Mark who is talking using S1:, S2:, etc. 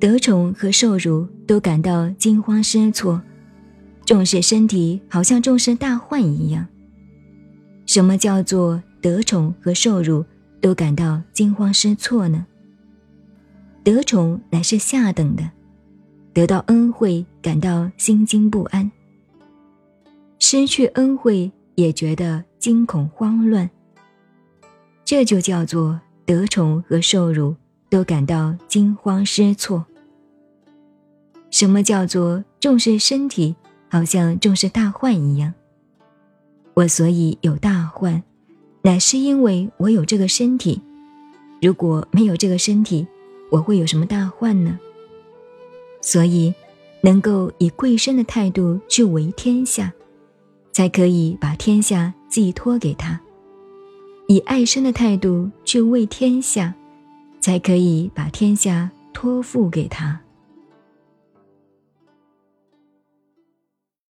S1: 得宠和受辱都感到惊慌失措，重视身体好像重视大患一样。什么叫做得宠和受辱都感到惊慌失措呢？得宠乃是下等的，得到恩惠感到心惊不安；失去恩惠也觉得惊恐慌乱。这就叫做得宠和受辱都感到惊慌失措。什么叫做重视身体，好像重视大患一样？我所以有大患，乃是因为我有这个身体。如果没有这个身体，我会有什么大患呢？所以，能够以贵身的态度去为天下，才可以把天下寄托给他；以爱身的态度去为天下，才可以把天下托付给他。